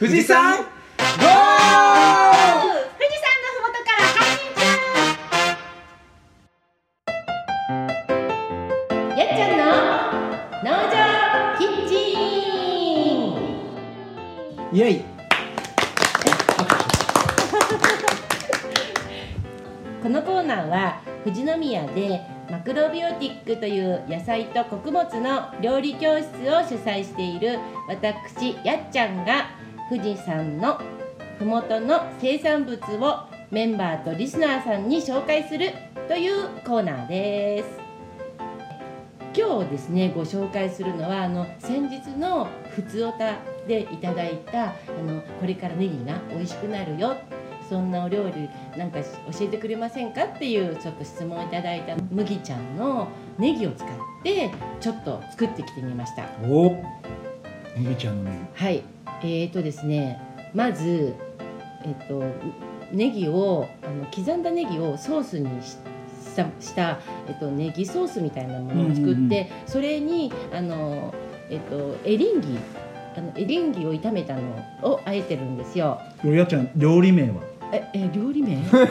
富士山ゴー！富士山のふもとから配信中やっちゃんの農場キッチン。イエイ。このコーナーは富士宮でマクロビオティックという野菜と穀物の料理教室を主催している私やっちゃんが富士山のふもとの生産物をメンバーとリスナーさんに紹介するというコーナーです。今日ですねご紹介するのはあの先日のふつおたでいただいたあのこれからネギが美味しくなるよそんなお料理なんか教えてくれませんかっていうちょっと質問をいただいた麦ちゃんのネギを使ってちょっと作ってきてみました。お麦ちゃんのねはいえーとですねまずえっとネギをあの刻んだネギをソースにししたした、えっと、ネギソースみたいなものを作って、うんうんうんそれにあの、えっと、エリンギあのエリンギを炒めたのをあえてるんですよ。よやちゃん料理名は？え、え料理名？それ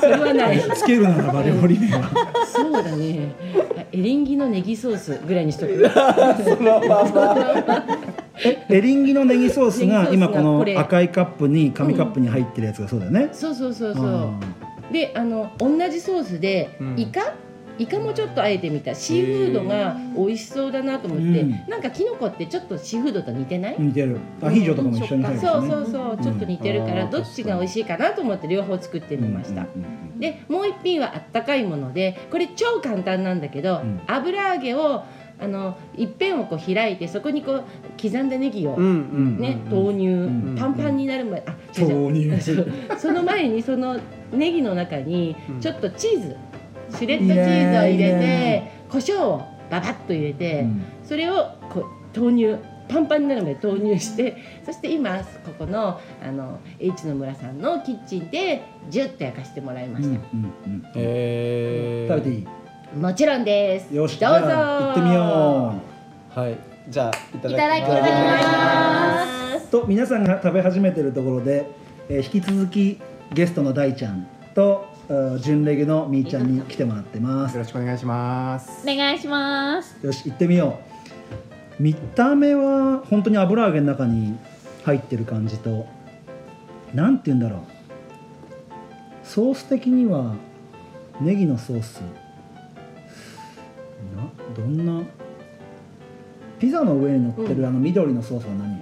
それはない。つけるならば料理名はそうだね。あエリンギのネギソースぐらいにしとく。え？エリンギのネギソースが今この赤いカップに紙カップに入ってるやつがそうだよね、そうそうそうそあう。で、あの同じソースでうん。イカ、イカもちょっとあえてみた。シーフードが美味しそうだなと思って、うん。なんかキノコってちょっとシーフードと似てない？ー似てる。アヒージョとかも一緒に入るしね。そうそうそう、ちょっと似てるから、うんどっちが美味しいかなと思って両方作ってみました。うんうんうん。でもう一品はあったかいものでこれ超簡単なんだけど、うん。油揚げをあの一辺をこう開いてそこにこう刻んだネギを、ね投入、んパンパンになるまであ投入。その前にそのネギの中にうん。ちょっとチーズ、シュレッドチーズを入れてね。胡椒をババッと入れて、うん。それをこう投入パンパンになるまで投入してそして今ここのあの H の村さんのキッチンでジュッと焼かせてもらいました、うんうんうんえー、食べていい？もちろんです。よしどうぞ。行ってみよはい。じゃあいただきいただきます。ますうと皆さんが食べ始めてるところで、えー引き続きゲストの大ちゃんとうん準レギュのみーちゃんに来てもらってます。よろしくお願いします。お願いします。よし行ってみよう。見た目は本当に油揚げの中に入ってる感じとなんて言うんだろう。ソース的にはネギのソース。などんなピザの上に乗ってるあの緑のソースは何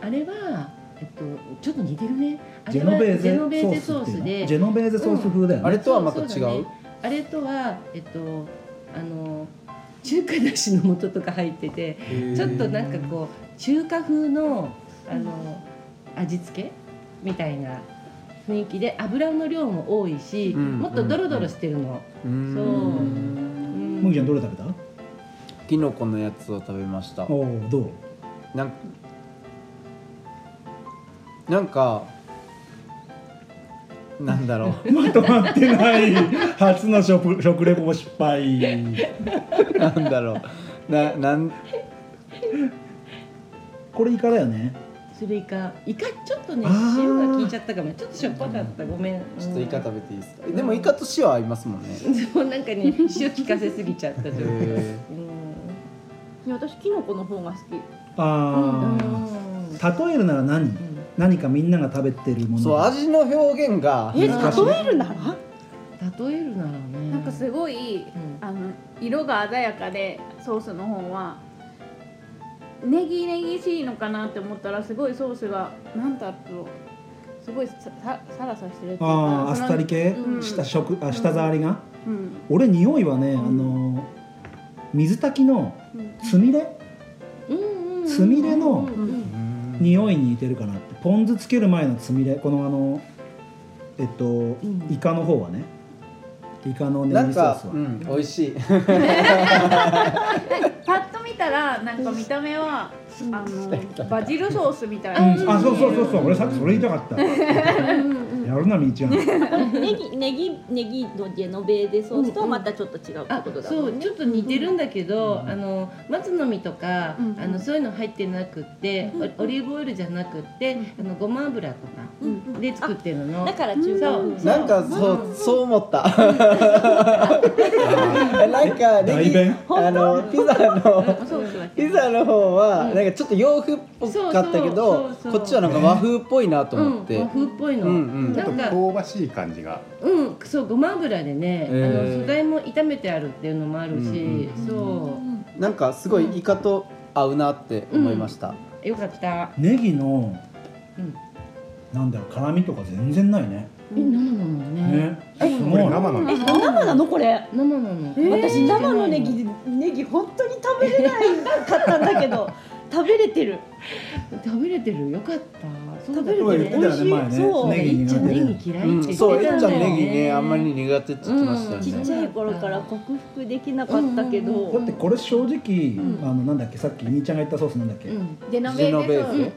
あれはえっとちょっと似てるね。あジェノベーゼジェノベーゼソソースで。ジェノベーゼソース風だよね、あれとはまた違うね。あれとはえっとあの中華だしの素とか入っててちょっとなんかこう中華風のあの味付けみたいな雰囲気で油の量も多いし、うん。もっとドロドロしてるの、うーん。そう。うん。麦ちゃんどれ食べた？キノコのやつを食べました。おおどう？なんなんかなんだろう。まとまってない初の食食レポ失敗。なんだろう。ななんこれイカだよね。それイカ。イカちょっとね塩が効いちゃったかも。ちょっとしょっぱかった。ごめん。ちょっとイカ食べていいですか？でもイカと塩合いますもんね。でもなんかね塩効かせすぎちゃった状態へうん私キノコの方が好き。ああ、例えるなら何、何かみんなが食べてるものそう味の表現がえ、例難しい。えるなら？例えるならね。なんかすごいうん。あの色が鮮やかでソースの方はネギネギしいのかなって思ったらすごいソースがなんだろう。すごいささサラサしてるっていうかあああっさり系、うん。下食あ舌触りが、うん。俺匂いはね、ん。あの水炊きのうんつみれ？つみれの匂いに似てるかなって。ポン酢つける前のつみれ。このあのえっと、ん。イカの方はね。イカのネなんかギソースは、うん。美味しい。パッと見たらなんか見た目はあのバジルソースみたいうん。な、あそうそうそうそう。俺さっきそれ言いたかったやるなみーちゃん。ネギネギネギのジェノベーゼソースとはまたちょっと違うってあことだそうちょっと似てるんだけど、あの松の実とか、うんあのそういうの入ってなくって、オリーブオイルじゃなくって、あのごま油とかうんで作ってるの。だから中そう。華なんかそう。そう思った。なんかネギあのピザのピザの方はうん。なんかちょっと洋風っぽかったけどこっちはなんか和風っぽいなとうん、思って。和風っぽいの。うんうん。ちょっとなんか、香ばしい感じが。うん、そうごま油でね、あの素材も炒めてあるっていうのもあるし、うんそなんかすごいイカと合うなって思いました。うよかった。ネギのうん、なんだろう辛みとか全然ないねえ生なのね。ね。え生の。え生なの？これ。生なの。私生のネギネギ本当に食べれないかったんだけど 食べれてる。食べれてる？よかった。そうだ食べれこれ言ってたよねそう。ネギいっちゃんネ苦手でギ嫌いって言ってたんだよね。そうえっちゃんネギねあんまり苦手って言ってましたようん。ちっねちゃい頃から克服できなかったけど、うんだってこれ正直、ん。あのなんだっけさっきみーちゃんが言ったソースなんだっけ、うん。ジェノベーゼ。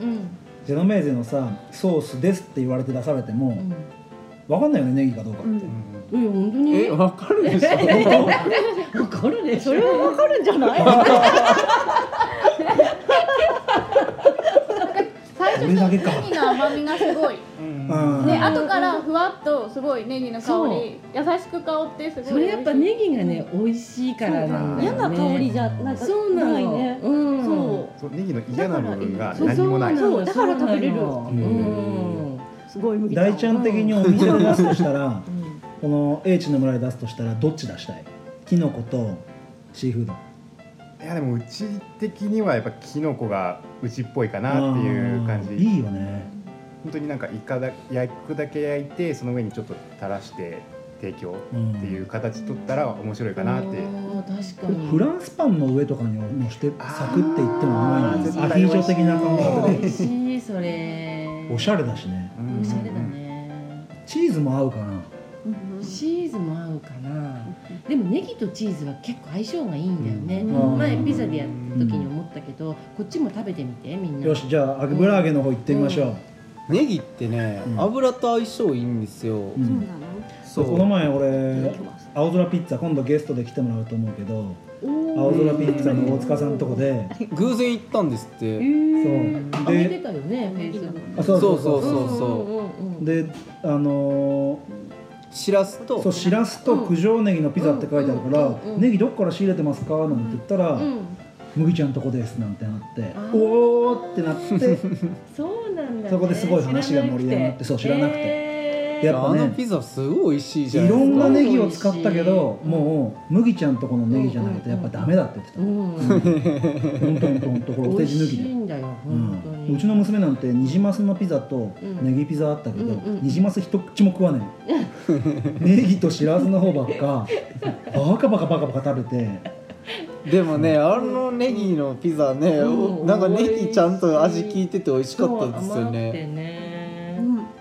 ジェノメーゼのさソースですって言われて出されても、うん。わかんないよねネギかどうかって、うん、本当に？えわかるでしょ？わかるでしょ。それはわかるんじゃない？最初これだけかネギの甘みがすごい。うん。で後からふわっとすごいネギの香り。優しく香ってすごいそれやっぱネギがね美味しいからなんだよね。嫌な香りじゃなんかそうなの。ね、うん。そそうネギの嫌な部分がそう何もない。そうだから食べれる。そうん。うん。うすごい麦大ちゃん的にお店で出すとしたらうん。この H の村で出すとしたらどっち出したい？キノコとシーフード。いやでもうち的にはやっぱキノコがうちっぽいかなっていう感じ。いいよね。本当になんかイカだ焼くだけ焼いてその上にちょっと垂らして提供うんっていう形取ったら面白いかなって、あー確かに。フランスパンの上とかにのしてサクっていってもうまいんですアヒージョ的な感覚美味でしいそれ。おしゃれだしね。うん。おしゃれだね。チーズも合うかな。チーズも合うかな。でもネギとチーズは結構相性がいいんだよね。うん。前ピザでやった時に思ったけど、こっちも食べてみてみんな。よしじゃあ油揚げの方行ってみましょう、ネギってねうん。油と相性いいんですよ。うん。そうなの？そう。この前俺青空ピッツァ今度ゲストで来てもらうと思うけど青空ピッツァの大塚さんのとこで。偶然行ったんですって。そう。でたよね。あそうそうそう。そうそうそうう。んうんうんであのしらすーと。そうしらすと九条ネギのピザって書いてあるからうんうんうん「ネギどっから仕入れてますか?」なんて言ったらうん「麦ちゃんとこです」なんてなっておーってなって。そうなんだ、ね。そこですごい話が盛り上がってそう知らなくててやっぱねあのピザすごい美味しいじゃないいろんなネギを使ったけどうんもう麦ちゃんとこのネギじゃないとやっぱダメだって言ってた。うん、本当本当本当これお手地抜きで。うちの娘なん。てニジマスのピザとうん。ネギピザあったけど、ニジマス一口も食わねえネギとしらすの方ばっかバカバカバカバカ食べてでもねあのネギのピザね、うん。なん。かネギちゃん。と味効いてて美味しかったですよね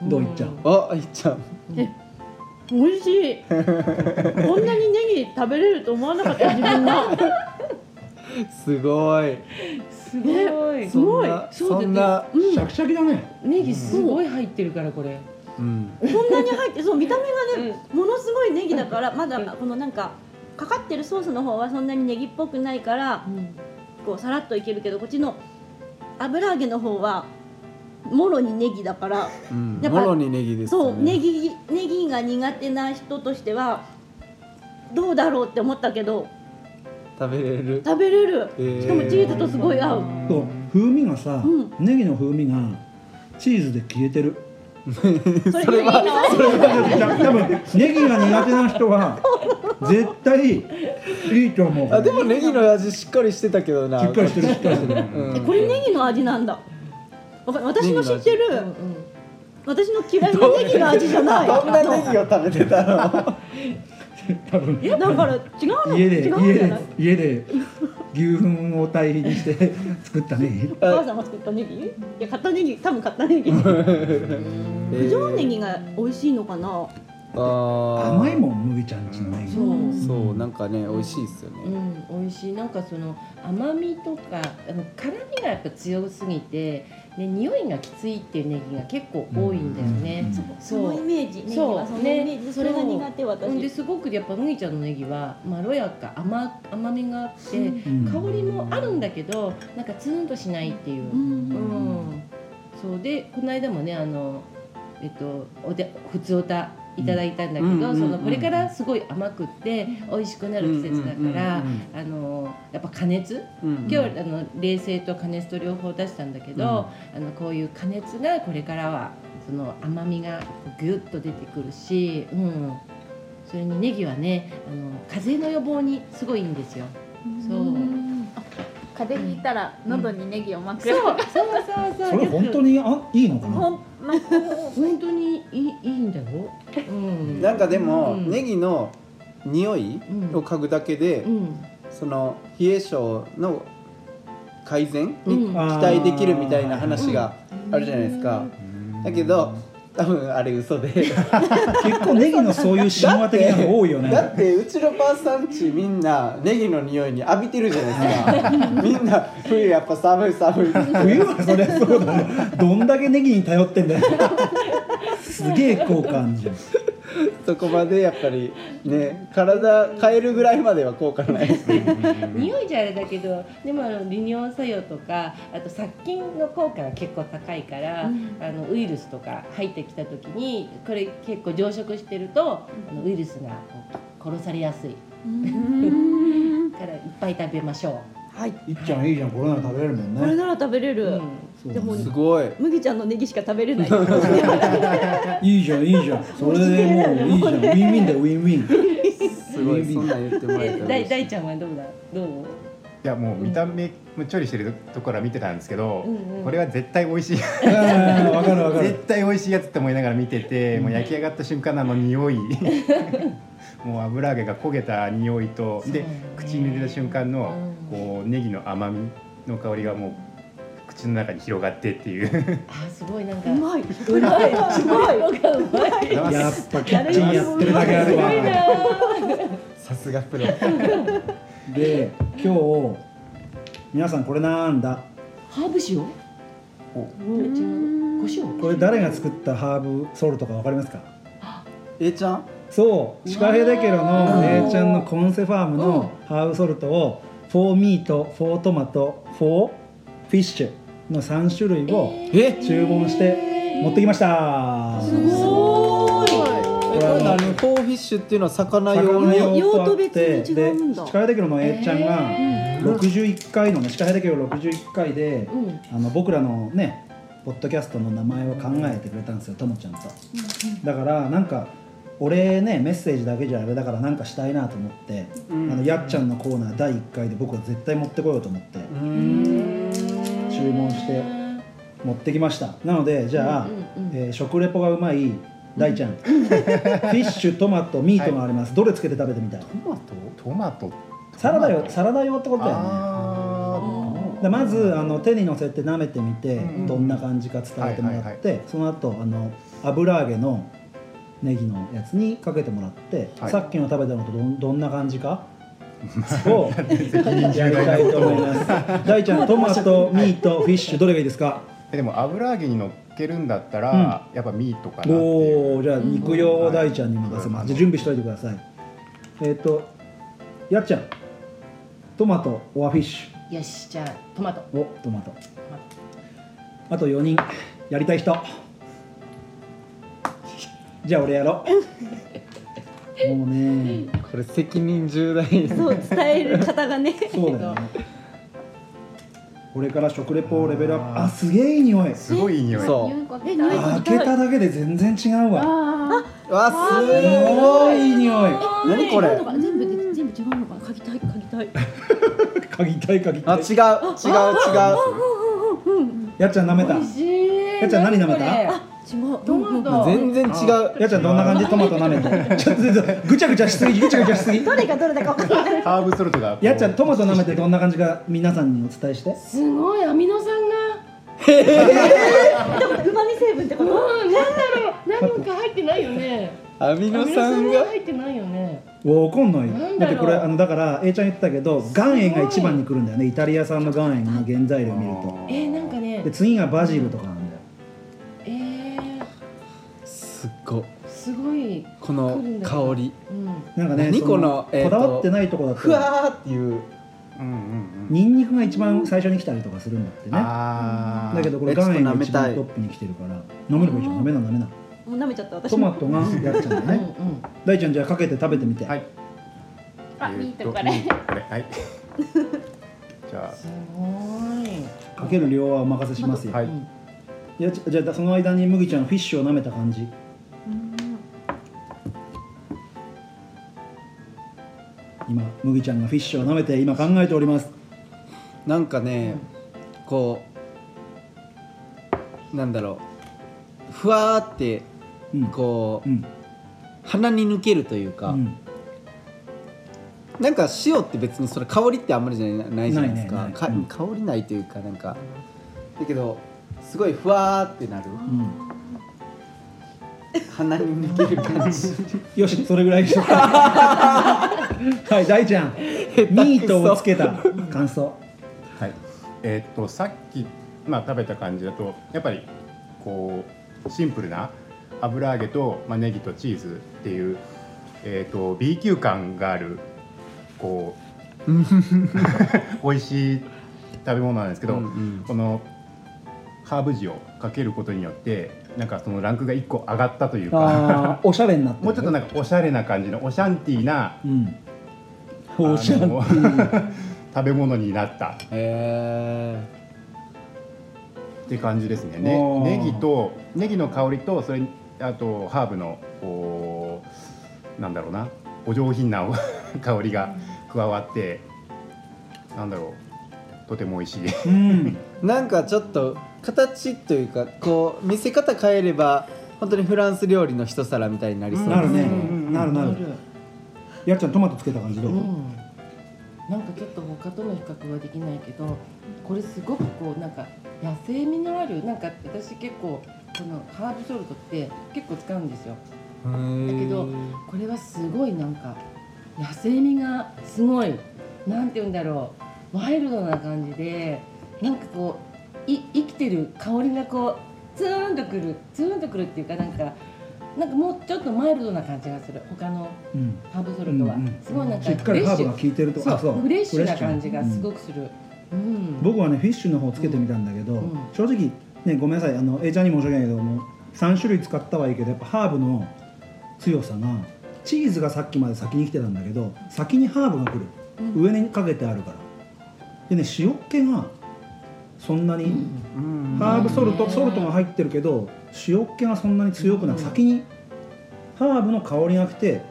どういっちゃう？あいっちゃん美味しい。こんなにネギ食べれると思わなかった自分が。すごい。すごい。すごい。そん。なシャキシャキだね。ネギすごい入ってるからこれ。うん。こんなに入ってそう見た目がね、ものすごいネギだからまだこのなんかかかってるソースの方はそんなにネギっぽくないからこうさらっといけるけどこっちの油揚げの方はもろにネギだからうんもろにネギですそうネギネギが苦手な人としてはどうだろうって思ったけど食べれる？食べれる。へー。しかもチーズとすごい合う。そう風味がさ、うん。ネギの風味がチーズで消えてる。それそれは多分ネギが苦手な人は絶対いいと思う。あでもネギの味しっかりしてたけどな。しっかりしてるしっかりしてる、うん。えこれネギの味なんだ私の知ってる。うんうん。私の嫌いなネギの味じゃない。どんなネギを食べてたの？多分。だから違うの家で違うん家でじゃない？家で牛糞を堆肥にして 作ったネギ。お母さんが作ったネギ？いや買ったネギ。多分買ったネギ。九条ネギが美味しいのかな？あー。甘いもん麦ちゃんちのネギ。そう。そうなんかね美味しいですようねん、美味しい。なんかその甘みとかあの辛みがやっぱ強すぎて、ね、匂いがきついっていうネギが結構多いんだよね、うんそのイメージネギはそのイメージでそれが苦手ほんで私すごくやっぱ麦ちゃんのネギはまろやか甘甘みがあって、うん。香りもあるんだけどなんかツーンとしないっていう、ううんん。そう。でこの間もねあのえっとおで普通おたいただいたんだけど、そのこれからすごい甘くって美味しくなる季節だから、あのやっぱ加熱うん今日あの冷製と加熱と両方出したんだけど、あのこういう加熱がこれからはその甘みがぐっと出てくるし、うん、それにネギはねあの風邪の予防にすごいいいんですよ。そう風邪ひいたら喉にネギを巻く、そうそうそうそう。それ本当にあいいのかな？ほんなんか本当にいいいいんだよ。うん。なんかでも、うん。ネギの匂いを嗅ぐだけで、うん。その冷え性の改善うん。に期待できるみたいな話があるじゃないですか、だけど多分あれ嘘で。結構ネギのそういう神話的なの多いよね。だってうちのばあさんちみんなネギの匂いに浴びてるじゃないですか。みんな冬やっぱ寒い寒い。冬はそりゃそうだね。どんだけネギに頼ってんだよ。すげえ効果じ。ゃん そこまでやっぱりね体変えるぐらいまでは効果ない。ですね匂いじゃあれだけどでもあの利尿作用とかあと殺菌の効果が結構高いから、あのウイルスとか入ってきた時にこれ結構常食してるとあのウイルスがこう殺されやすい。からいっぱい食べましょはい。いっちゃんいいじゃん。これなら食べれるもんね。これなら食べれう。る、うんでもすごい。麦ちゃんのネギしか食べれない。いいじゃんいいじゃん。それでもういいじゃん。ウィンウィンだよウィンウィン。すごいそんなん言ってもらえたらえ大ちゃんはどうだ？どう？いやもう見た目も調理してるところは見てたんですけど、うんうん。これは絶対美味しいうん わかるわかる。絶対美味しいやつって思いながら見てて、もう焼き上がった瞬間のあの匂い。もう油揚げが焦げた匂いとね。口に入れた瞬間のうん。こうネギの甘みの香りがもう口の中に広がってっていう。あすごいなんか。うまい。うまい。すごいうまい。やっぱキッチンやってるだけあるわ。さすがプロ。で今日皆さんこれなんだ？ハーブ塩？お。胡椒？これ誰が作ったハーブソルトかわかりますか？A ちゃん？そう。シカヘデケロのうん。A ちゃんのコンセファームのハーブソルトをフォーミートフォートマトフォー？フィッシュの3種類をえ注文して持ってきました。すごい。えこれ何？フォーフィッシュっていうのは魚用魚に用途別に違うんだ。でシカヘデケロの A ちゃんがへ61回のねシカヘデケロ61回でうん。あの僕らのねポッドキャストの名前を考えてくれたんですよともちゃんと。だからなんか俺ねメッセージだけじゃあれだからなんかしたいなと思って、うん。あのやっちゃんのコーナー第1回で僕は絶対持ってこようと思って注文して持ってきました。なのでじゃあ、うんうんうん。えー食レポがうまい大ちゃん、フィッシュトマトミートがあります、どれつけて食べてみたい？トマト？トマト？サラダよサラダ用ってことだよね。あでまずあの手にのせて舐めてみて、うんどんな感じか伝えてもらって、はいはい。その後あの油揚げのネギのやつにかけてもらって、はい。さっきの食べたのとどんどんな感じかをやりたいと思います大ちゃんトマト。ミートフィッシュどれがいいですか？ーでも油揚げに乗っけるんだったら、やっぱミートかなっていう。おおじゃあ肉用を大ちゃんに任せます、うん。じゃあ準備しといてください。えっ、とやっちゃん。トマトオアフィッシよしじゃあトマト。ュおトマト。あと4人。やりたい人。じゃあ俺やろう もうねこれ責任重大。ですそう伝える方がね。そうだよね。これから食レポをレベルアップ。あすげえいい匂い。すごいいい匂い。そう。開けただけで全然違うわ。あわすすごいいい匂い。何これ？違うのかな全部で全部違うのかな？嗅ぎたい 嗅ぎたい。嗅ぎたい嗅ぎたい。あ違う違う違う。やっちゃん舐めた。やっちゃん何舐めた？違う。全然違う。やっちゃんどんな感じ？トマト舐めて ちょっとちょっとぐちゃぐちゃしすぎぐちゃぐちゃ。しすぎどれがどれだか分からない。ハーブソルトがやっちゃんトマト舐めてどんな感じか皆さんにお伝えして。すごいアミノ酸が。うまみ成分ってこと？うんなんだろう。何か入ってないよね。アミノ酸が？入ってないよね。わかんない。よなんだろう。だってこれあのだから A ちゃん言ってたけど岩塩が一番に来るんだよね。イタリア産の岩塩の原材料を見ると。えー、なんかね。で次がバジルとかすっごい。すごいこの香り。うん。なんかね何そこのえーことだわってないとこだふわとーっていう。うんうんうん。ニンニクが一番最初に来たりとかするんだってね。あー。だけどこれえちょっと岩塩が舐めたい一番トップに来てるから飲めればいいじゃん飲めな飲めな。もう舐めちゃった。私トマトがやっちゃうんだね。うんうん大ちゃんじゃあかけて食べてみて、はい。あえーミートこれ。これはい。じゃすごい。かける量はお任せしますよ、あはい。やじじゃあその間に麦ちゃんフィッシュを舐めた感じ今麦ちゃんがフィッシュを舐めて今考えております。なんかねこうなんだろう。ふわーってうん。こううん。鼻に抜けるというか、うん。なんか塩って別にそれ香りってあんまりじゃないないじゃないですか。か香りないというかなんか。だけどすごいふわーってなる。うん。鼻に抜ける感じ。よしそれぐらいにしとくか はい大ちゃん。ミートをつけた感想。はい。えーっとさっき、まあ、食べた感じだとやっぱりこうシンプルな油揚げと、まあ、ネギとチーズっていう、えーっと B 級感があるこう 美味しい食べ物なんですけど、うんうん。このハーブ塩をかけることによってなんかそのランクが一個上がったというか。おしゃれになってる。もうちょっとなんかおしゃれな感じのオシャンティーな 食べ物になった。へって感じですね。ねネギとネギの香りとそれにあとハーブのこうなんだろうな。お上品な 香りが加わってなんだろう。とても美味しい。うん。ー なんかちょっと形というかこう見せ方変えれば本当にフランス料理の一皿みたいになりそうですなるね。うん。なるなるやっちゃんトマトつけた感じどう、うん。なんかちょっと他との比較はできないけどこれすごくこうなんか野生味のあるなんか私結構このハーブソルトって結構使うんですよ。だだけどこれはすごいなんか野生味がすごいなんて言うんだろうワイルドな感じでなんかこうい生きてる香りがこうツーンとくるツーンとくるっていうかなんかなんかもうちょっとマイルドな感じがする。他のうん。ハーブソルトは、うんうんすごいなんかしっかりハーブが効いてるとそうあそう。フレッシュな感じがすごく、くする、うん。僕はねフィッシュの方つけてみたんだけど、うん。正直ねごめんなさい。あの A ちゃんに申し訳ないけども3種類使ったはいいけどやっぱハーブの強さがチーズがさっきまで先に来てたんだけど先にハーブが来る、上にかけてあるから。でね塩っ気がそんなに、うん。ハーブソルトねソルトが入ってるけど塩っ気がそんなに強くなく、うん。先にハーブの香りが来て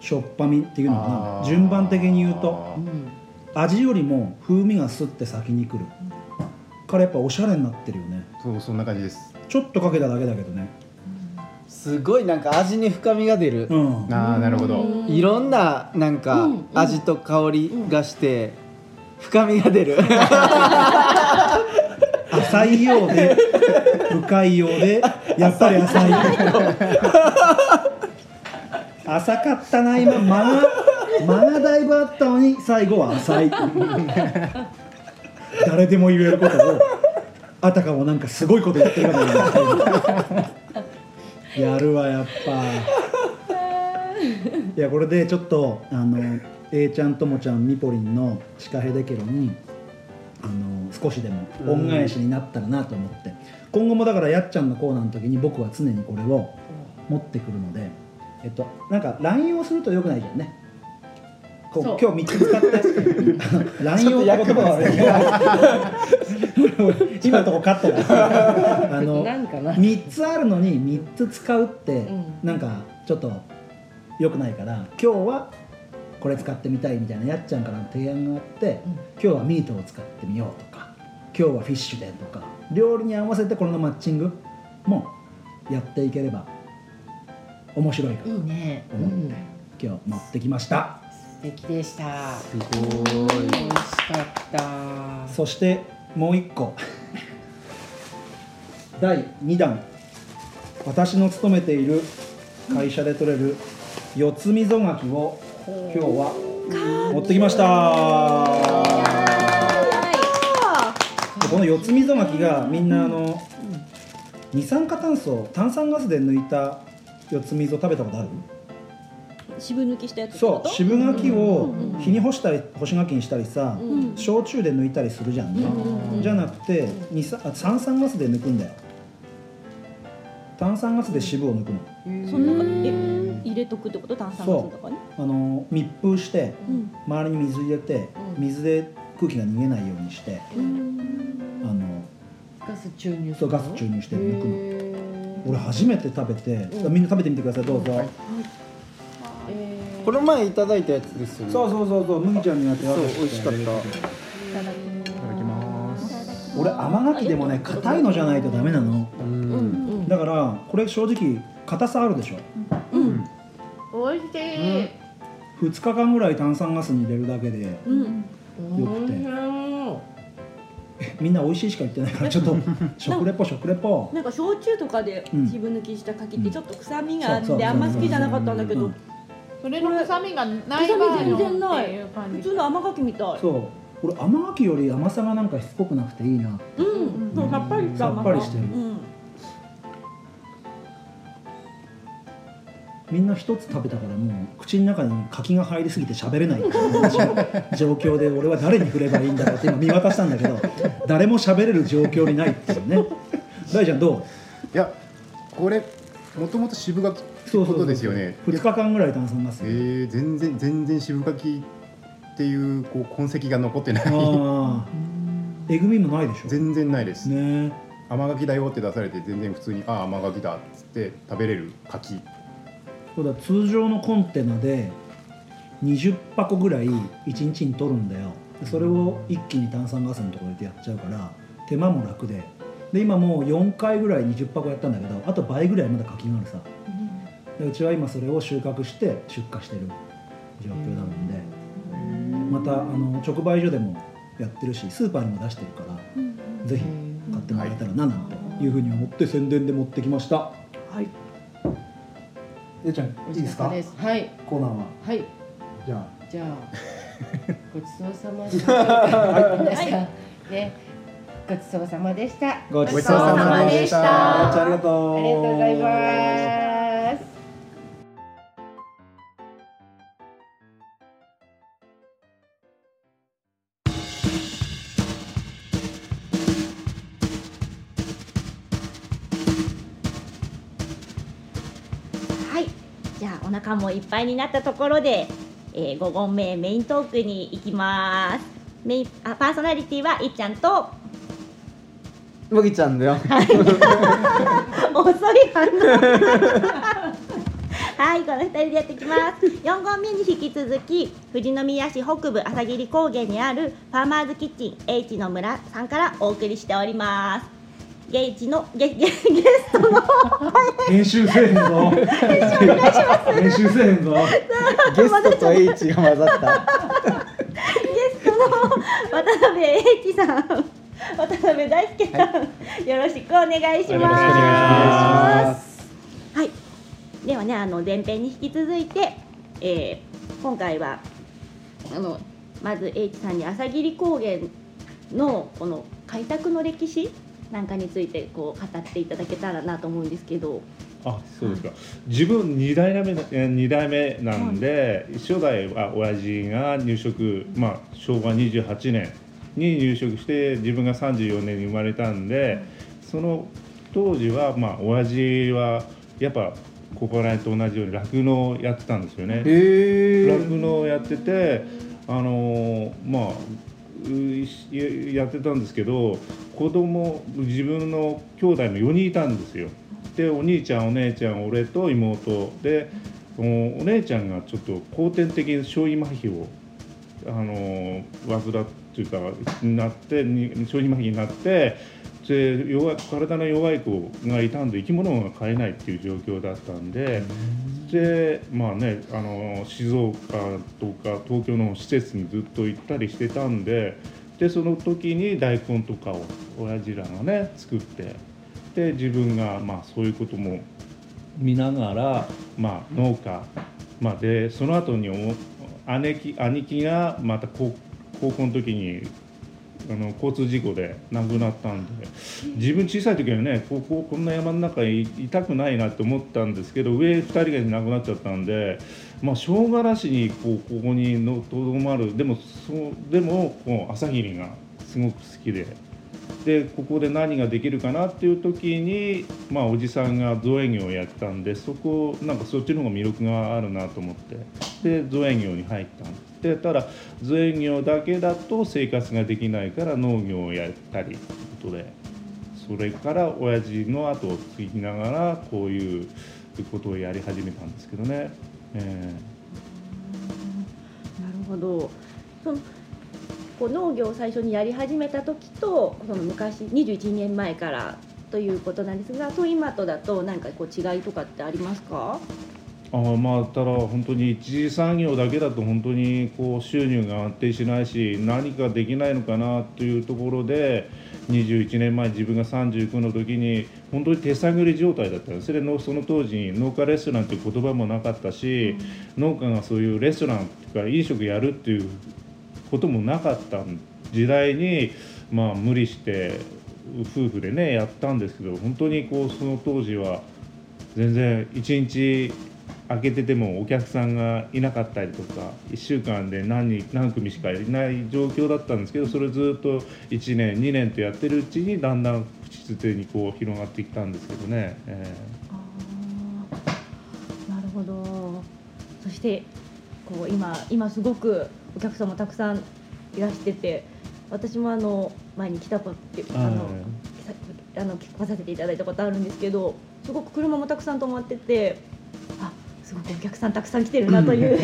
しょっぱみっていうのかな。順番的に言うと。うん。味よりも風味がすって先に来る。からやっぱおしゃれになってるよね。そうそんな感じです。ちょっとかけただけだけどね。すごいなんか味に深みが出る、うん。ああなるほど。うん。いろんななんか味と香りがして深みが出る、浅いようで深いようでやっぱり浅い浅かったな今間が間がだいぶあったのに最後は浅い誰でも言えることをあたかもなんかすごいことやってるかのようにやるわやっぱ。いやこれでちょっとあの A ちゃんともちゃんみぽりんのシカヘデケロに少しでも恩返しになったらなと思って、今後もだからやっちゃんのコーナーの時に僕は常にこれを持ってくるのでえっとなんか乱用するとよくないじゃんね。こうそう。今日3つ使って。あの乱用って言葉はね。今のとこカットだ。あのなんかな。3つあるのに3つ使うってうん。なんかちょっと良くないから今日はこれ使ってみたいみたいなやっちゃんからの提案があって、うん。今日はミートを使ってみようと。か今日はフィッシュでとか料理に合わせてこれのマッチングもやっていければ面白いかいないね、う思って、ん、今日持ってきました。素敵でした。すごい。美味しかった。そしてもう一個。第2弾。私の勤めている会社で取れる四つ溝柿を今日は持ってきました。でこの四つ溝柿がみんなあの二酸化炭素炭酸ガスで抜いた四つ溝食べたことある？渋抜きしたやつそう渋柿を日に干したり干し柿にしたりさ、ん焼酎で抜いたりするじゃん。ね、じゃなくて二酸あ炭酸ガスで抜くんだよ。炭酸ガスで渋を抜くの。そんなえ入れとくってこと？炭酸ガスとかねあの密封してうん。周りに水入れて水で空気が逃げないようにしてあのガス注入そうガス注入して抜くの。俺初めて食べて、みんな食べてみてくださいどうぞ、えー。この前いただいたやつですよね。そうそうそうそう麦ちゃんにやって。そう美味しかった。いただきます。俺甘柿でもね硬いのじゃないとダメなの。うん。だからこれ正直硬さあるでしょ。美味しい、2日間ぐらい炭酸ガスに入れるだけでうんよくて。うん。みんな美味しいしか言ってないからちょっと 食レポ食レポ。なんか焼酎とかでうん。渋抜きした柿ってちょっと臭みがあってあんま好きじゃなかったんだけどうん。それの臭みがない臭みバージ全然ョンってないいう感じ。普通の甘柿みたい。そう。俺甘柿より甘さがなんかしつこくなくていいなうん。そうさっぱりした甘さっぱりしてる。うんみんな一つ食べたからもう口の中に柿が入りすぎて喋れないっていう状況で俺は誰に振ればいいんだろうって今見渡したんだけど 誰も喋れる状況にないっていうね。大ちゃんどう？いやこれもともと渋柿ってことですよね。2日間ぐらい炭酸ガスえー、全然全然渋柿っていうこう痕跡が残ってない。ああえぐみもないでしょ？全然ないです、ね。甘柿だよって出されて全然普通にあ甘柿だっつって食べれる柿そうだ通常のコンテナで20箱ぐらい1日に取るんだよ。でそれを一気に炭酸ガスのところでやっちゃうから手間も楽で。で今もう4回ぐらい20箱やったんだけどあと倍ぐらいまだ柿があるさ。でうちは今それを収穫して出荷してる。状況なので。またあの直売所でもやってるしスーパーにも出してるからぜひ買ってもらえたらななんていうふうに思って宣伝で持ってきました。はいえちゃんいいですか？です。はい。コーナーは？はい。じゃあ。じゃあ ごちそうさまでした。皆さんねごちそうさまでした。ごちそうさまでした。ありがとう。ありがとうございますじゃあお腹もいっぱいになったところで、えー、5問目メイントークに行きます。メインあパーソナリティはいっちゃんと。麦ちゃんだよ。遅い反応。はいこの2人でやっていきます。4問目に引き続き富士宮市北部朝霧高原にあるファーマーズキッチン H の村さんからお送りしております。ゲイチのゲゲゲストの編集せえへんぞ。編集せえへんぞ。ゲストと H が混ざった。ゲストの渡辺英一さん。渡辺大輔さん、よろしくお願いします。よろしくお願い。しますはい。ではねあの前編に引き続いて、えー今回はあのまず英一さんに朝霧高原のこの開拓の歴史なんかについてこう語っていただけたらなと思うんですけど。あそうですか。自分2代目なえー二代目なんで、初代は親父が入植、まあ、昭和28年に入植して自分が34年に生まれたんでその当時はまあ親父はやっぱここら辺と同じように酪農をやってたんですよね。へ酪農をやっててあのーまあやってたんですけど子供自分の兄弟も4人いたんですよ。でお兄ちゃんお姉ちゃん俺と妹。でおお姉ちゃんがちょっと後天的に小児麻痺をあの患っていうかなって小児麻痺になってで弱い体の弱い子がいたんで生き物が飼えないっていう状況だったんででまあねあの静岡とか東京の施設にずっと行ったりしてたんででその時に大根とかを親父らがね作ってで自分がまあそういうことも見ながら、まあ、農家、まあ、でその後に姉貴兄貴がまた高校の時にあの交通事故で亡くなったんで自分小さい時はねこここんな山の中にいたくないなって思ったんですけど上2人が亡くなっちゃったんで、まあ、正月らしにこうここにのとどまるでもそうでもこう朝霧がすごく好きで。でここで何ができるかなっていう時に、まあ、おじさんが造園業をやったんでそこなんかそっちの方が魅力があるなと思ってで造園業に入ったんですでただ造園業だけだと生活ができないから農業をやったりということでそれから親父の後を継ぎながらこういうことをやり始めたんですけどね。えなるほど。そのこう農業を最初にやり始めた時とその昔21年前からということなんですがと今とだと何かこう違いとかってありますか？あまあただ本当に一次産業だけだと本当にこう収入が安定しないし何かできないのかなというところで21年前自分が39の時に本当に手探り状態だったんです。それのその当時に農家レストランという言葉もなかったし、農家がそういうレストランとか飲食やるっていうこともなかった時代にまあ無理して夫婦でねやったんですけど本当にこうその当時は全然1日開けててもお客さんがいなかったりとか1週間で何人何組しかいない状況だったんですけどそれずっと1年2年とやってるうちにだんだん口づてにこう広がってきたんですけどね。えあーなるほど。そしてこう今今すごくお客様たくさんいらしてて私もあの前に来たことあの、はい。さあの来させていただいたことあるんですけどすごく車もたくさん止まっててあすごくお客さんたくさん来てるなという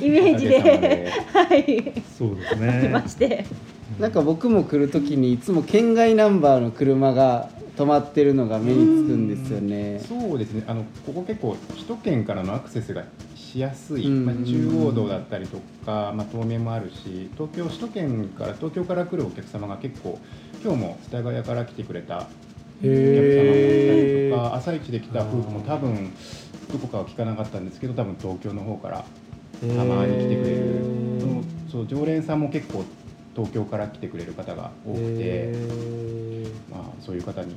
イメージで。はい。ーそうです来ねまして。なんか僕も来る時にいつも県外ナンバーの車が止まってるのが目につくんですよね。そうですね。あのここ結構首都圏からのアクセスがしやすい、うん。まあ、中央道だったりとか、まあ、東名もあるし東京首都圏から東京から来るお客様が結構今日も蔦ヶ谷から来てくれたお客様もいたりとか朝一で来た夫婦も多分どこかは聞かなかったんですけど多分東京の方からたまに来てくれる。そのそう常連さんも結構東京から来てくれる方が多くて。まあ、そういう方に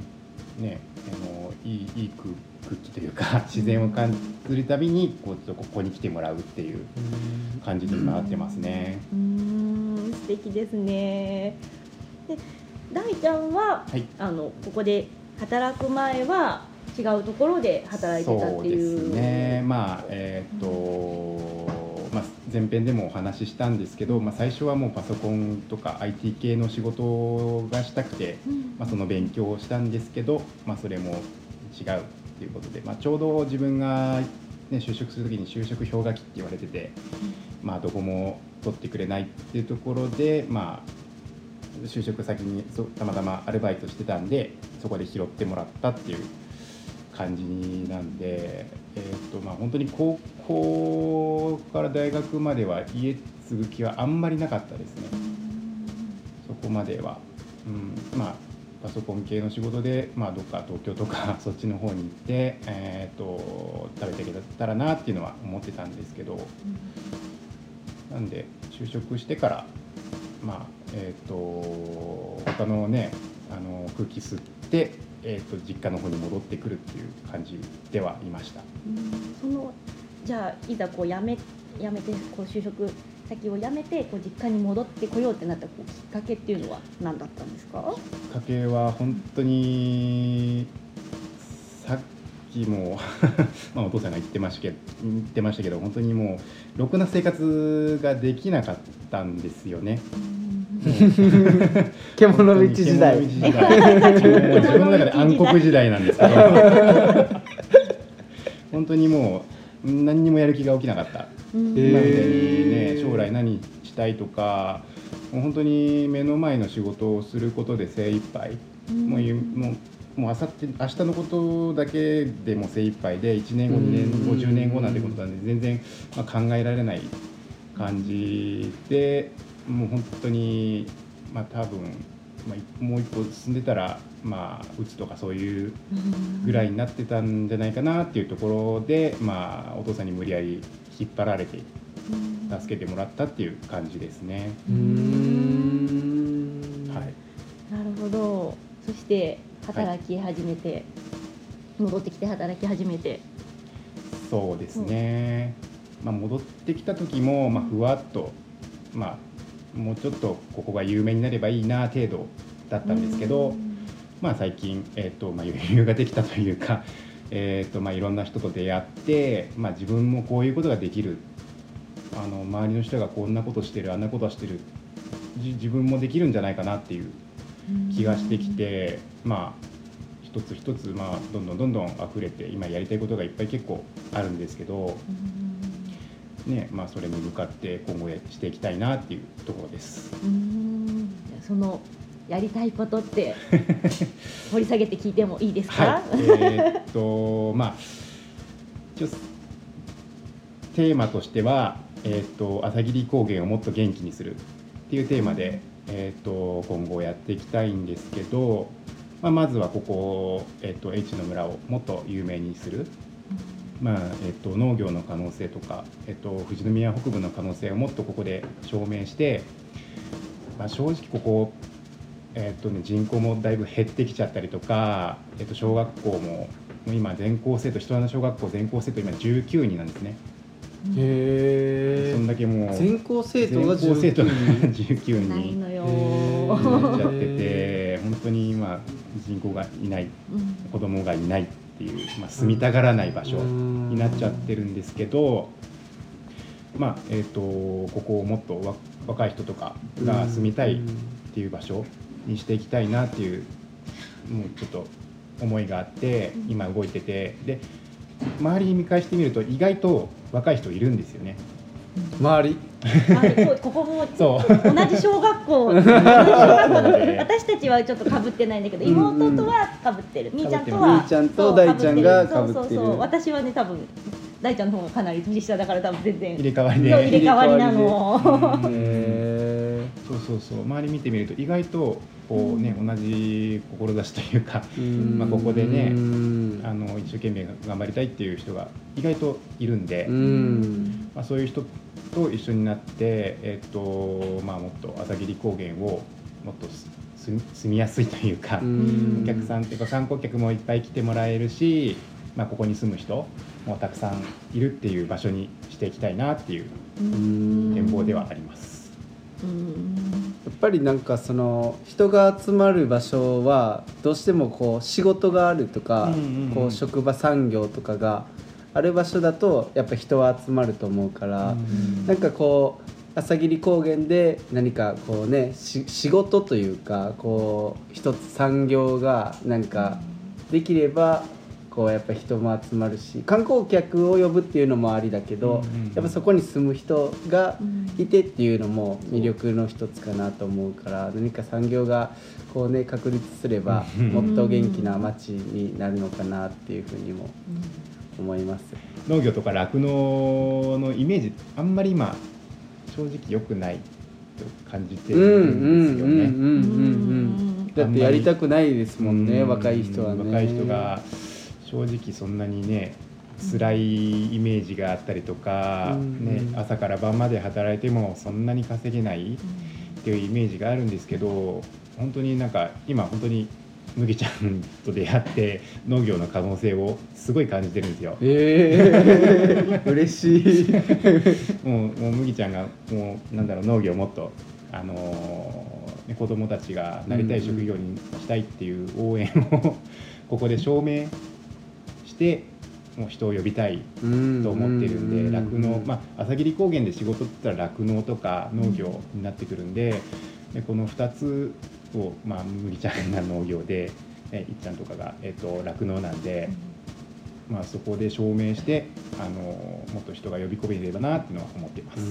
ねあのいいいい空空気というか 自然を感じるたびにこうちょっとここに来てもらうっていう感じに今なってますね。うーん。素敵ですね。で大ちゃんははい。あのここで働く前は違うところで働いてたっていう。そうですね。まあえーっと、まあ、前編でもお話ししたんですけど、まあ、最初はもうパソコンとか IT 系の仕事がしたくて、うん。まあ、その勉強をしたんですけど、まあ、それも違うっていうことで、まあ、ちょうど自分が、ね、就職する時に就職氷河期って言われてて、まあ、どこも取ってくれないっていうところで、まあ、就職先にそたまたまアルバイトしてたんでそこで拾ってもらったっていう感じなんで、えーとまあ、本当に高校から大学までは家継ぐ気はあんまりなかったですね。そこまでは、うん、まあパソコン系の仕事で、まあ、どっか東京とか そっちの方に行って、えー、と食べていけたらなっていうのは思ってたんですけど、なんで就職してからまあえっ、と他のねあの空気吸って、えー、と実家の方に戻ってくるっていう感じではいました。そのじゃあいざこう辞め辞めてこう就職先を辞めてこう実家に戻ってこようってなったこうきっかけっていうのは何だったんですか？きっかけは本当にさっきも まあお父さんが言ってましたけど言ってましたけど本当にもうろくな生活ができなかったんですよね。獣道時代 獣道時代。もう自分の中で暗黒時代なんですけど。本当にもう何にもやる気が起きなかった。今みたいにね将来何したいとかもう本当に目の前の仕事をすることで精一杯、もうゆもうもう明後日明日のことだけでも精一杯で1年後2年後10年後なんてことなんで全然、まあ、考えられない感じでもう本当にまあ多分まあい、もう一歩進んでたらまあうつとかそういうぐらいになってたんじゃないかなっていうところで、まあ、お父さんに無理やり引っ張られて助けてもらったっていう感じですね。うーん。はい。なるほど。そして働き始めて、戻ってきて働き始めて。そうですね、まあ、戻ってきた時も、まあ、ふわっと、まあ、もうちょっとここが有名になればいいな程度だったんですけど、まあ、最近、えーとまあ、余裕ができたというか、えーとまあ、いろんな人と出会って、まあ、自分もこういうことができる。あの周りの人がこんなことしてるあんなことしてる。じ自分もできるんじゃないかなっていう気がしてきて、まあ一つ一つ、まあ、どんどんどんどん溢れて今やりたいことがいっぱい結構あるんですけど、ねまあ、それに向かって今後していきたいなっていうところです。うんそのやりたいことって 掘り下げて聞いてもいいですか、はい、えーっと まあテーマとしては、えーっと朝霧高原をもっと元気にするっていうテーマで、えーっと今後やっていきたいんですけど、まあ、まずはここ、えーっと H の村をもっと有名にする。まあえっと農業の可能性とか、えっと富士宮北部の可能性をもっとここで証明して、まあ、正直ここ、えっとね、人口もだいぶ減ってきちゃったりとか、えっと、小学校ももう今全校生徒人の小学校全校生徒今19人なんですね、へそんだけもうえ全校生徒が全校生徒が19 19ないなっちゃってて本当に今人口がいない。うん。子供がいない。っていう、まあ、住みたがらない場所になっちゃってるんですけど、まあえー、とここをもっとわ若い人とかが住みたいっていう場所にしていきたいなっていうもうちょっと思いがあって今動いててで周りに見返してみると意外と若い人いるんですよね。周り？ここもそう。同じ小学校。同じ小学校私たちはちょっとかぶってないんだけど妹とはかぶってる。みーちゃんとみはーちゃんと大ちゃんが被る。被ってる。そうそうそう。私はね多分大ちゃんの方がかなり年下だから多分全然。入れ替わりで入れ替わりなの。へそうそうそう。周り見てみると意外とこうね、同じ志というかえまあここでねうん。あの一生懸命頑張りたいっていう人が意外といるんで、うん。まあ、そういう人と一緒になって、えっとまあ、もっと朝霧高原をもっとす住み住みやすいというか、うん。お客さんっていうか観光客もいっぱい来てもらえるし、まあ、ここに住む人もたくさんいるっていう場所にしていきたいなっていううん。展望ではあります。やっぱりなんかその人が集まる場所はどうしてもこう仕事があるとか、こう職場産業とかがある場所だとやっぱ人は集まると思うから、なんかこう朝霧高原で何かこうねし仕事というかこう一つ産業が何かできればこうやっぱ人も集まるし観光客を呼ぶっていうのもありだけど、うんうんうん。やっぱそこに住む人がいてっていうのも魅力の一つかなと思うから何か産業がこうね確立すればうん。もっと元気な街になるのかなっていうふうにも思います。農業とか酪農のイメージあんまり今正直良くないと感じてるうんですよね。だってやりたくないですもんねうん若い人はね。若い人が正直そんなにね辛いイメージがあったりとか、うんね、朝から晩まで働いてもそんなに稼げないっていうイメージがあるんですけど本当になんか今本当に麦ちゃんと出会って農業の可能性をすごい感じてるんですよ。えー、嬉しい。もうもう麦ちゃんがもうなんだろう農業をもっとあのーね子供たちがなりたい職業にしたいっていう応援をここで証明してもう人を呼びたいとと思ってるんで酪農。まあ朝霧高原で仕事って言ったら酪農とか農業になってくるんででこの2つをまあ麦ちゃんが農業で、ね、いっちゃんとかがえっと酪農なんで。まあ、そこで証明してあのもっと人が呼び込めればなっていうのは思っています。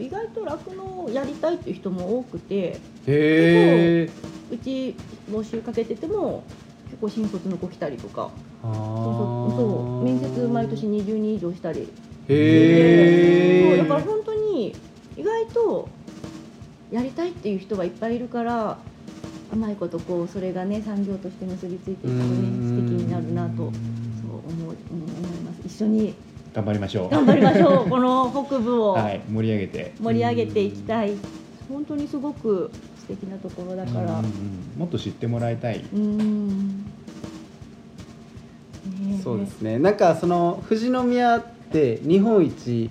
意外と酪農をやりたいっていう人も多くてへえ。うち募集かけてても結構新卒の子来たりとかそう面接毎年20人以上したりへえ。そうだから本当に意外とやりたいっていう人はいっぱいいるからうまいことこうそれがね産業として結びついていくとね素敵になるなとそう思う、うん、思います。一緒に頑張りましょう。頑張りましょう この北部を。はい盛り上げて。盛り上げていきたい。本当にすごく素敵なところだから。もっと知ってもらいたい。うん。そうですね。なんかその富士宮って日本一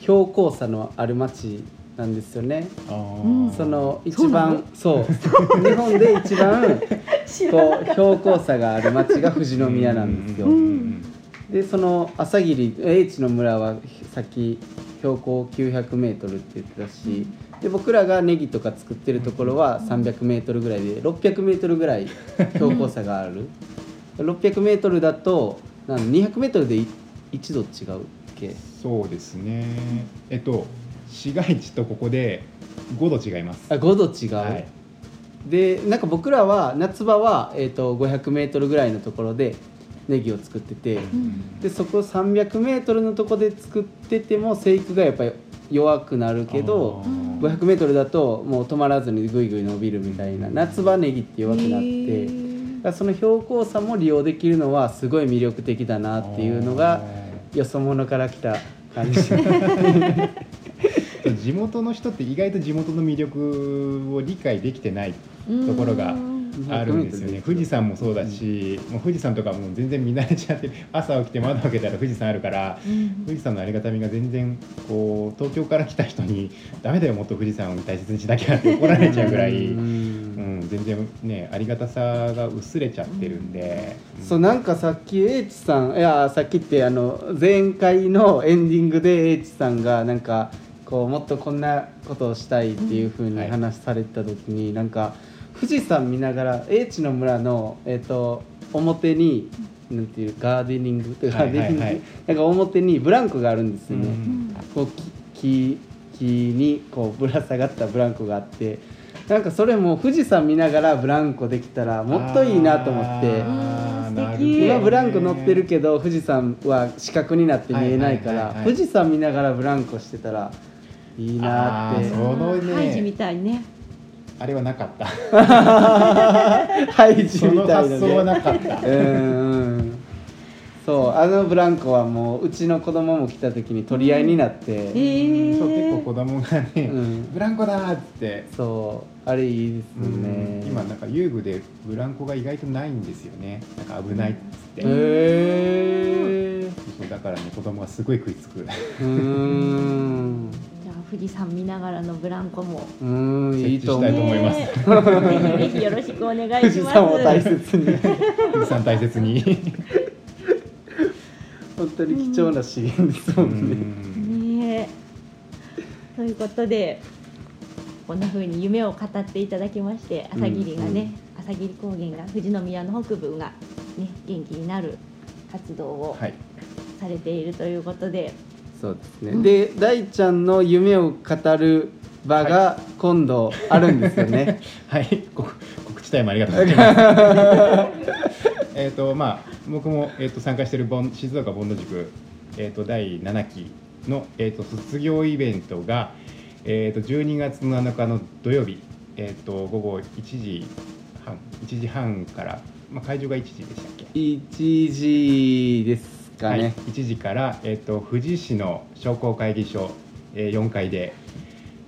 標高差のある町なんですよね。その一そうな番のそう。日本で一番 こう標高差がある町が富士宮なんですよ。う。ん。でその朝霧英知の村はさっき標高900メートルって言ってたし、で僕らがネギとか作ってるところは300メートルぐらいで600メートルぐらい標高差がある。600メートルだとなん200メートルでい1度違うっけ？そうですね。えっと市街地とここで5度違います。あ5度違う？はい。でなんか僕らは夏場は、えー、と500メートルぐらいのところでネギを作ってて、でそこ300メートルのところで作ってても生育がやっぱり弱くなるけどあー。500メートルだともう止まらずにぐいぐい伸びるみたいな夏場ネギって弱くなってその標高差も利用できるのはすごい魅力的だなっていうのがよそ者から来た感じ 地元の人って意外と地元の魅力を理解できてないところがあるんですよね。富士山もそうだし、もう富士山とかもう全然見慣れちゃって朝起きて窓開けたら富士山あるから、富士山のありがたみが全然こう東京から来た人に「ダメだよもっと富士山を大切にしなきゃ」って怒られちゃうぐらい、ううんん、全然ねありがたさが薄れちゃってるんで、そうなんかさっき英知さんいやさっきってあの前回のエンディングで英知さんがなんかこうもっとこんなことをしたいっていうふうにはい。話された時に、なんか富士山見ながら英知の村の、えー、と表になんていうガーデニング？というかはいはいはい。ガーデニング？なんか表にブランコがあるんですよね。うん。こう木木木にこうぶら下がったブランコがあってなんかそれも富士山見ながらブランコできたらもっといいなと思って。今ブランコ乗ってるけど富士山は四角になって見えないから富士山見ながらブランコしてたらいいなって。そのね。ハイジみたいね。あれはなかった。ハイジみたいな発想はねなかった。うんうん。そうあのブランコはもううちの子供も来た時に取り合いになって、えー、そう結構子供がね、うん。ブランコだーっつって、そうあれいいですよね今なんか遊具でブランコが意外とないんですよね。なんか危ないっつって、へえそうだからね子供がすごい食いつく。うーん富士山見ながらのブランコもうーんいいと思う。設置したいと思います。ね。ぜひぜひよろしくお願いします。富士山を大切に。富士山大切に。本当に貴重な資源ですもんね、ねえ。ということでこんな風に夢を語っていただきまして朝霧がね、朝霧高原が富士宮の北部が、ね、元気になる活動をはい。されているということで、そうですね、うん。で大ちゃんの夢を語る場が今度あるんですよね、はい。告告知タイムありがとうございます。えっとまあ僕も、えー、と参加しているボン静岡ボンド塾、えー、と第7期の、えー、と卒業イベントが、えー、と12月7日の土曜日、えー、と午後1時半1時半から、まあ、会場が1時でしたっけ？1時ですかはい。ね、、1時から、えっと富士市の商工会議所、えー、4階で、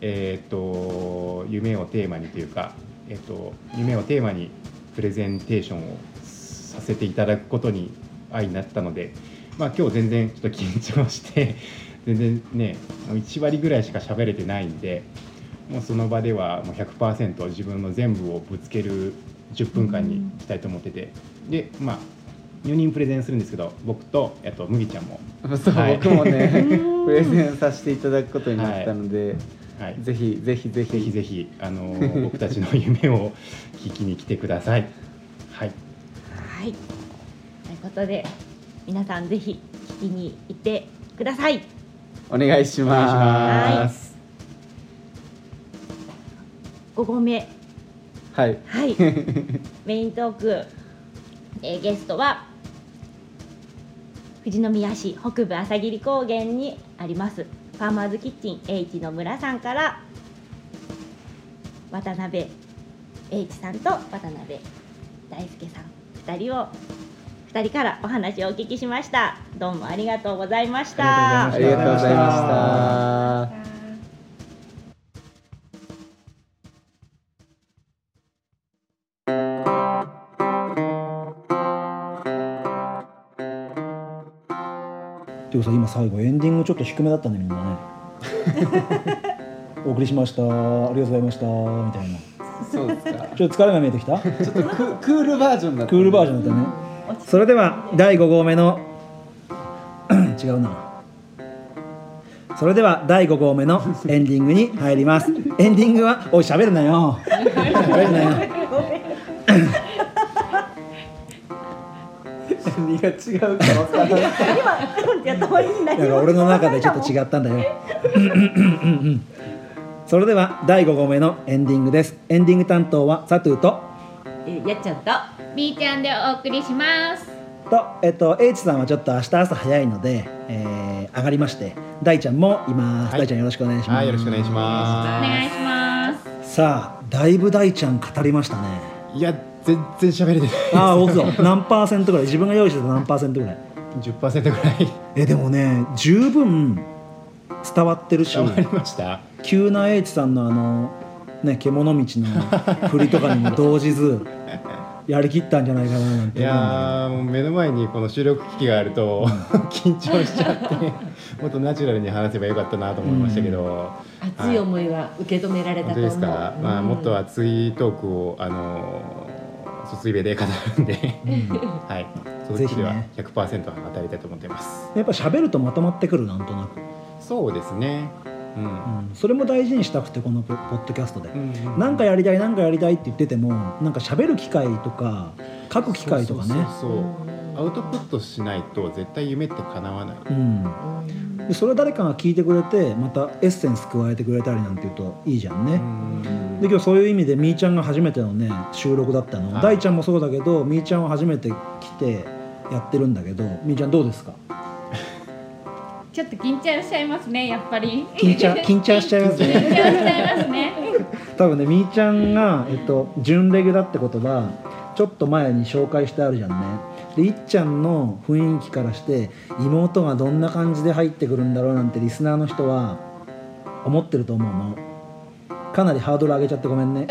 えっと夢をテーマにというか、えっと夢をテーマにプレゼンテーションをさせていただくことに愛になったので、まあ、今日全然ちょっと緊張して 全然ねもう1割ぐらいしか喋れてないんでもうその場ではもう100%自分の全部をぶつける10分間にしたいと思ってて、でまあ4人プレゼンするんですけど僕と、えっと、麦ちゃんも、そう、はい。僕もね プレゼンさせていただくことになったので、はい、ぜひぜひぜひ。ぜひぜひ、あのー僕たちの夢を聞きに来てください。はい、はい、ということで皆さんぜひ聞きに行ってください。お願いします。5合目。はい。はい。メイントーク、えーゲストは富士宮市北部朝霧高原にあります。ファーマーズキッチン H の村さんから渡辺英一さんと渡辺大輔さん2人を2人からお話をお聞きしました。どうもありがとうございました。ありがとうございましたていうかさ今最後エンディングちょっと低めだったねみんなね。お送りしました。ありがとうございました。みたいな。そうですか。ちょっと疲れが見えてきた？ちょっとククールバージョンだったクールバージョンだったね。それでは第5号目の 違うな。それでは第5号目のエンディングに入ります。エンディングはおい喋るなよ。喋るなよ何が違うか分からないやっとになだから俺の中でちょっと違ったんだよ。それでは第5号目のエンディングです。エンディング担当はサトゥーと。えーやっちゃんと。みーちゃんでお送りします。とえっと H さんはちょっと明日朝早いので、えー上がりまして大ちゃんもいます、はい。大ちゃんよろしくお願いします、はいよろしくお願いしまお願いします。さあだいぶ大ちゃん語りましたね。すいや全然喋れてない。ああ嘘何パーセントぐらい？自分が用意してた何パーセントぐらい？10%ぐらい。えでもね十分伝わってるし伝わりました？急な H さんのあのね獣道の振りとかにも動じず やりきったんじゃないかななんていやーもう目の前にこの収録機器があると緊張しちゃって もっとナチュラルに話せばよかったなと思いましたけど、熱い思いは受け止められた本と思う。当ですか、まあ、もっと熱いトークをあのー卒業で語るんで、はい。そっちではぜ100%は語りたいと思っています。やっぱ喋るとまとまってくるなんとなく、そうですね。うん、うん、それも大事にしたくてこのポポッドキャストで、うんなんかやりたいなんかやりたいって言っててもなんか喋る機会とか書く機会とかね。そうそうそうアウトプットしないと絶対夢って叶わない、うん。でそれを誰かが聞いてくれてまたエッセンス加えてくれたりなんていうといいじゃんね、うんで今日そういう意味でみーちゃんが初めてのね収録だったの、はい。大ちゃんもそうだけどみーちゃんは初めて来てやってるんだけどみーちゃんどうですか？ちょっと緊張しちゃいますねやっぱり。緊張 緊張しちゃいますね。緊張しちゃいますね。多分ねみーちゃんが、えっと、準レギュだってことはちょっと前に紹介してあるじゃんね。でいっちゃんの雰囲気からして妹がどんな感じで入ってくるんだろうなんてリスナーの人は思ってると思うのかなりハードル上げちゃってごめんね。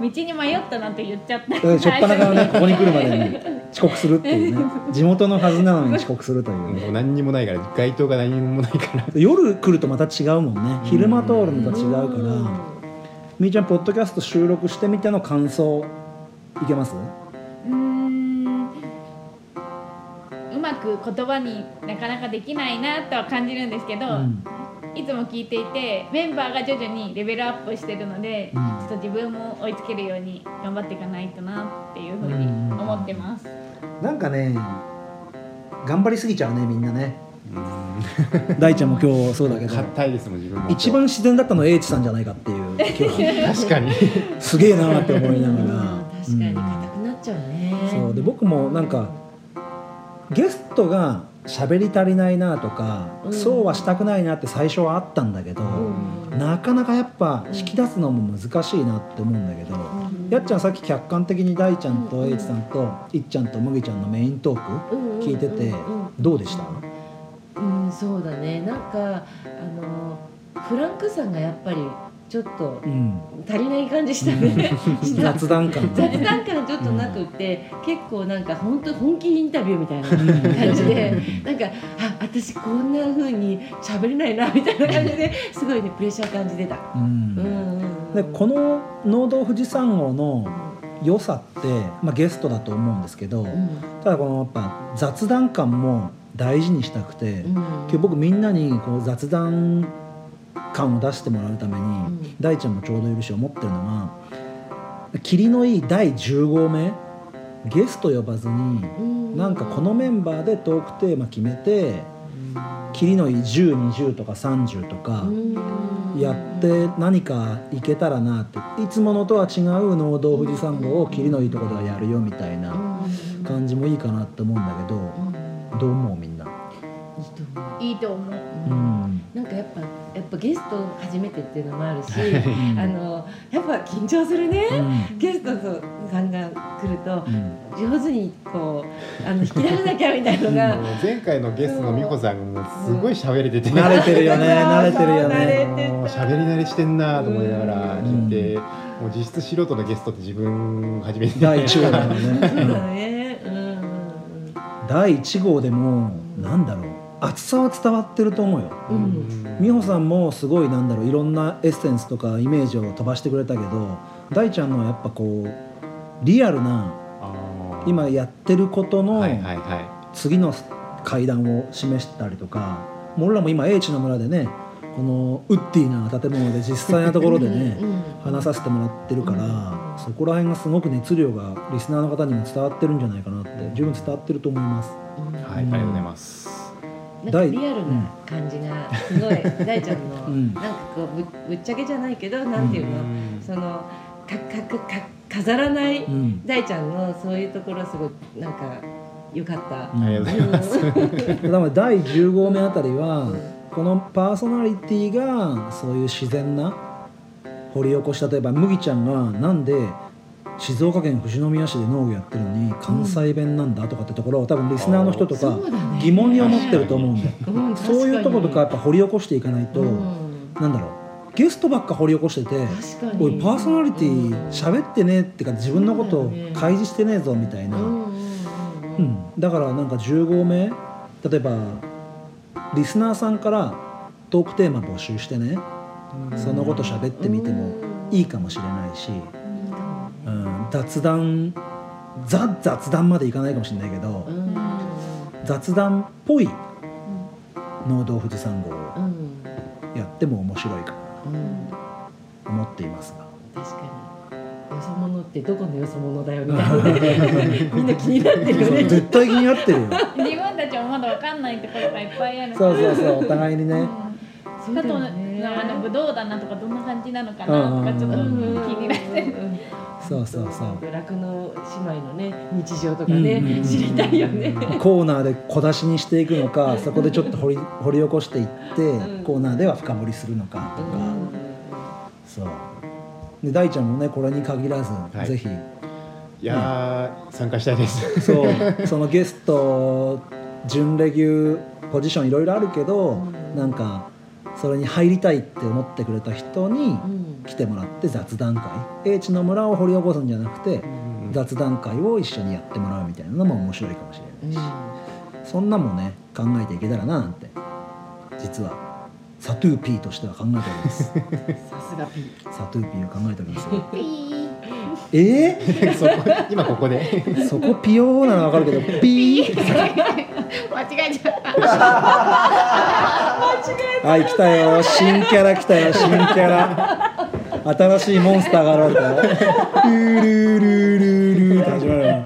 道に迷ったなんて言っちゃった。うんしょっぱなからねここに来るまでに遅刻するっていうね。地元のはずなのに遅刻するという。ねもう何にもないから街灯が何にもないから。夜来るとまた違うもんね。昼間通るのと違うから。みーちゃんポッドキャスト収録してみての感想いけます？うーん。うまく言葉になかなかできないなとは感じるんですけど、うんいつも聞いていてメンバーが徐々にレベルアップしてるので、うん。ちょっと自分も追いつけるように頑張っていかないとなっていうふうに思ってます。なんかね頑張りすぎちゃうねみんなね。うん。大ちゃんも今日そうだけど。硬いですもん自分も。一番自然だったのは H さんじゃないかっていう。今 日確かに。すげえなって思いながら。確かにうん硬くなっちゃうね。そう。で僕もなんかゲストが喋り足りないなとか、うん。そうはしたくないなって最初はあったんだけど、うん。なかなかやっぱ引き出すのも難しいなって思うんだけど、やっちゃんさっき客観的に大ちゃんとうん H さんといっちゃんと麦ちゃんのメイントークうんうん聞いててうんうんどうでした？うんそうだね。なんかあのフランクさがやっぱりちょっとうん。足りない感じしたね。した。雑談感。雑談感ちょっとなくって、結構なんか本当本気インタビューみたいな感じでなんかあ私こんな風に喋れないなみたいな感じですごいねプレッシャー感じてた。うん。うん。うんうんでこの農道富士山号の良さって、まあ、ゲストだと思うんですけど、うん。ただこのやっぱ雑談感も大事にしたくて、うん。今日僕みんなにこう雑談感を出してもらうために、ん。大ちゃんもちょうどいるし思ってるのが霧のいい第10号目ゲスト呼ばずにうん。なんかこのメンバーでトークテーマ決めて霧のいい1020とか30とかうん。やって何かいけたらなっていつものとは違う農道富士山号を霧のいいところではやるよみたいな感じもいいかなって思うんだけどどう思うみんな？いいと思う。いいと思う。うんなんかやっぱやっぱゲスト初めてっていうのもあるし あのやっぱ緊張するね、うん。ゲストさんが来るとうん。上手にこうあの引き出さなきゃみたいのが。前回のゲストの美穂さんもすごい喋れてて、慣れてるよね 慣れてるよね。てもう喋り慣れしてんなと思いながら聞いて、もう実質素人のゲストって自分初めて第1号だもんそうだね。第1号でもなんだろう熱さは伝わってると思うよ。うん。美穂さんもすごいなんだろういろんなエッセンスとかイメージを飛ばしてくれたけど大ちゃんのはやっぱこうリアルな今やってることの次の階段を示したりとかもう俺らも今英知の村でねこのウッディな建物で実際なところでね話させてもらってるからそこら辺がすごく熱量がリスナーの方にも伝わってるんじゃないかなって十分伝わってると思います。はい、ありがとうございます。なんか第リアルな感じがすごい大ちゃんの、うん。なんかこうぶぶっちゃけじゃないけどなんていうの、そのかかかか飾らないうん。大ちゃんのそういうところすごいなんか良かった。うんありがとうございます。だから第10号目あたりはこのパーソナリティがそういう自然な掘り起こし例えば麦ちゃんがなんで静岡県富士宮市で農業やってるのに関西弁なんだとかってところを多分リスナーの人とか疑問に思ってると思うんだよ。うんそういうとことかやっぱ掘り起こしていかないと、うん。なんだろう。ゲストばっか掘り起こしてておいパーソナリティ喋ってねってか自分のことを開示してねえぞみたいな、うんだからなんか10号目例えばリスナーさんからトークテーマ募集してねそのこと喋ってみてもいいかもしれないし、うん、雑談ザ雑談までいかないかもしれないけどうん。雑談っぽい農道富士山号をうん。やっても面白いかと思っていますが。確かに。よそ者ってどこのよそ者だよみたいなね。みんな気になってるよね。絶対気になってるよ。自分たちもまだわかんないところがいっぱいあるそうそうそうお互いにね。うん。そうだあとよねあのブドウ棚とかどんな感じなのかなとかちょっと気になってる。そうそうそう。酪農姉妹のね。日常とかね、うんう知りたいよね。コーナーで小出しにしていくのかそこでちょっと掘り掘り起こしていって、うん。コーナーでは深掘りするのかとか、うん。そう。で大ちゃんもねこれに限らず、い。ぜひ。いやー、参加したいです。そう。そのゲスト準レギュポジションいろいろあるけど、うん。なんかそれに入りたいって思ってくれた人にうん。来てもらって雑談会。英知の村を掘り起こすんじゃなくて、雑談会を一緒にやってもらうみたいなのも面白いかもしれないし、そんなもんね考えていけたらななんて実はサトゥーピーとしては考えております。さすが P。サトゥーピーを考えておりますよピー？え そこ今ここで。ー、そこピヨーなの分かるけどピー？間違えちゃった。はい来たよ。新キャラ来たよ。新キャラ。新しいモンスターが現れたよ。ルールールールールーって始まるよ。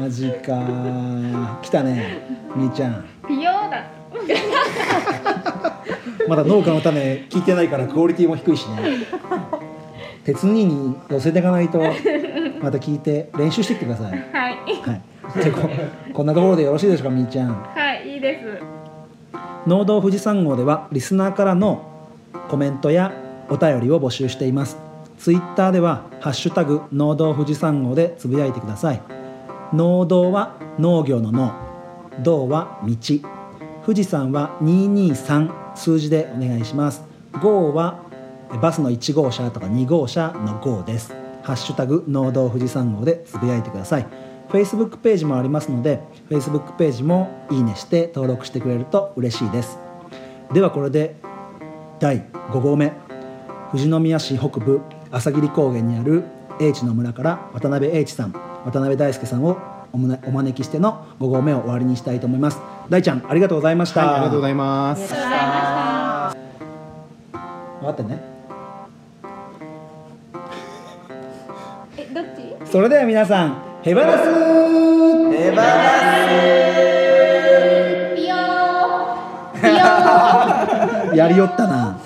マジか。ー来たねみーちゃん。ピヨーだ。まだ農家の種聞いてないからクオリティも低いしね鉄兄に寄せていかないとまた聞いて練習してきてください。はい。はい。でここんなところでよろしいでしょうかみーちゃん。はいいいです。農道富士山号ではリスナーからのコメントやお便りを募集しています。ツイッターでは「ハッシュタグ農道富士山号」でつぶやいてください。農道は農業の農道は道。富士山は223数字でお願いします。号はバスの1号車とか2号車の号です。ハッシュタグ農道富士山号でつぶやいてください。Facebook ページもありますので Facebook ページもいいねして登録してくれると嬉しいです。ではこれで第5号目。富士宮市北部朝霧高原にある英知の村から渡辺英知さん渡辺大輔さんをお招きしての5号目を終わりにしたいと思います。大ちゃんありがとうございました、はい、ありがとうございます。分かってねそれでは皆さんヘバラスヘバラピヨー。ピヨー。やりよったな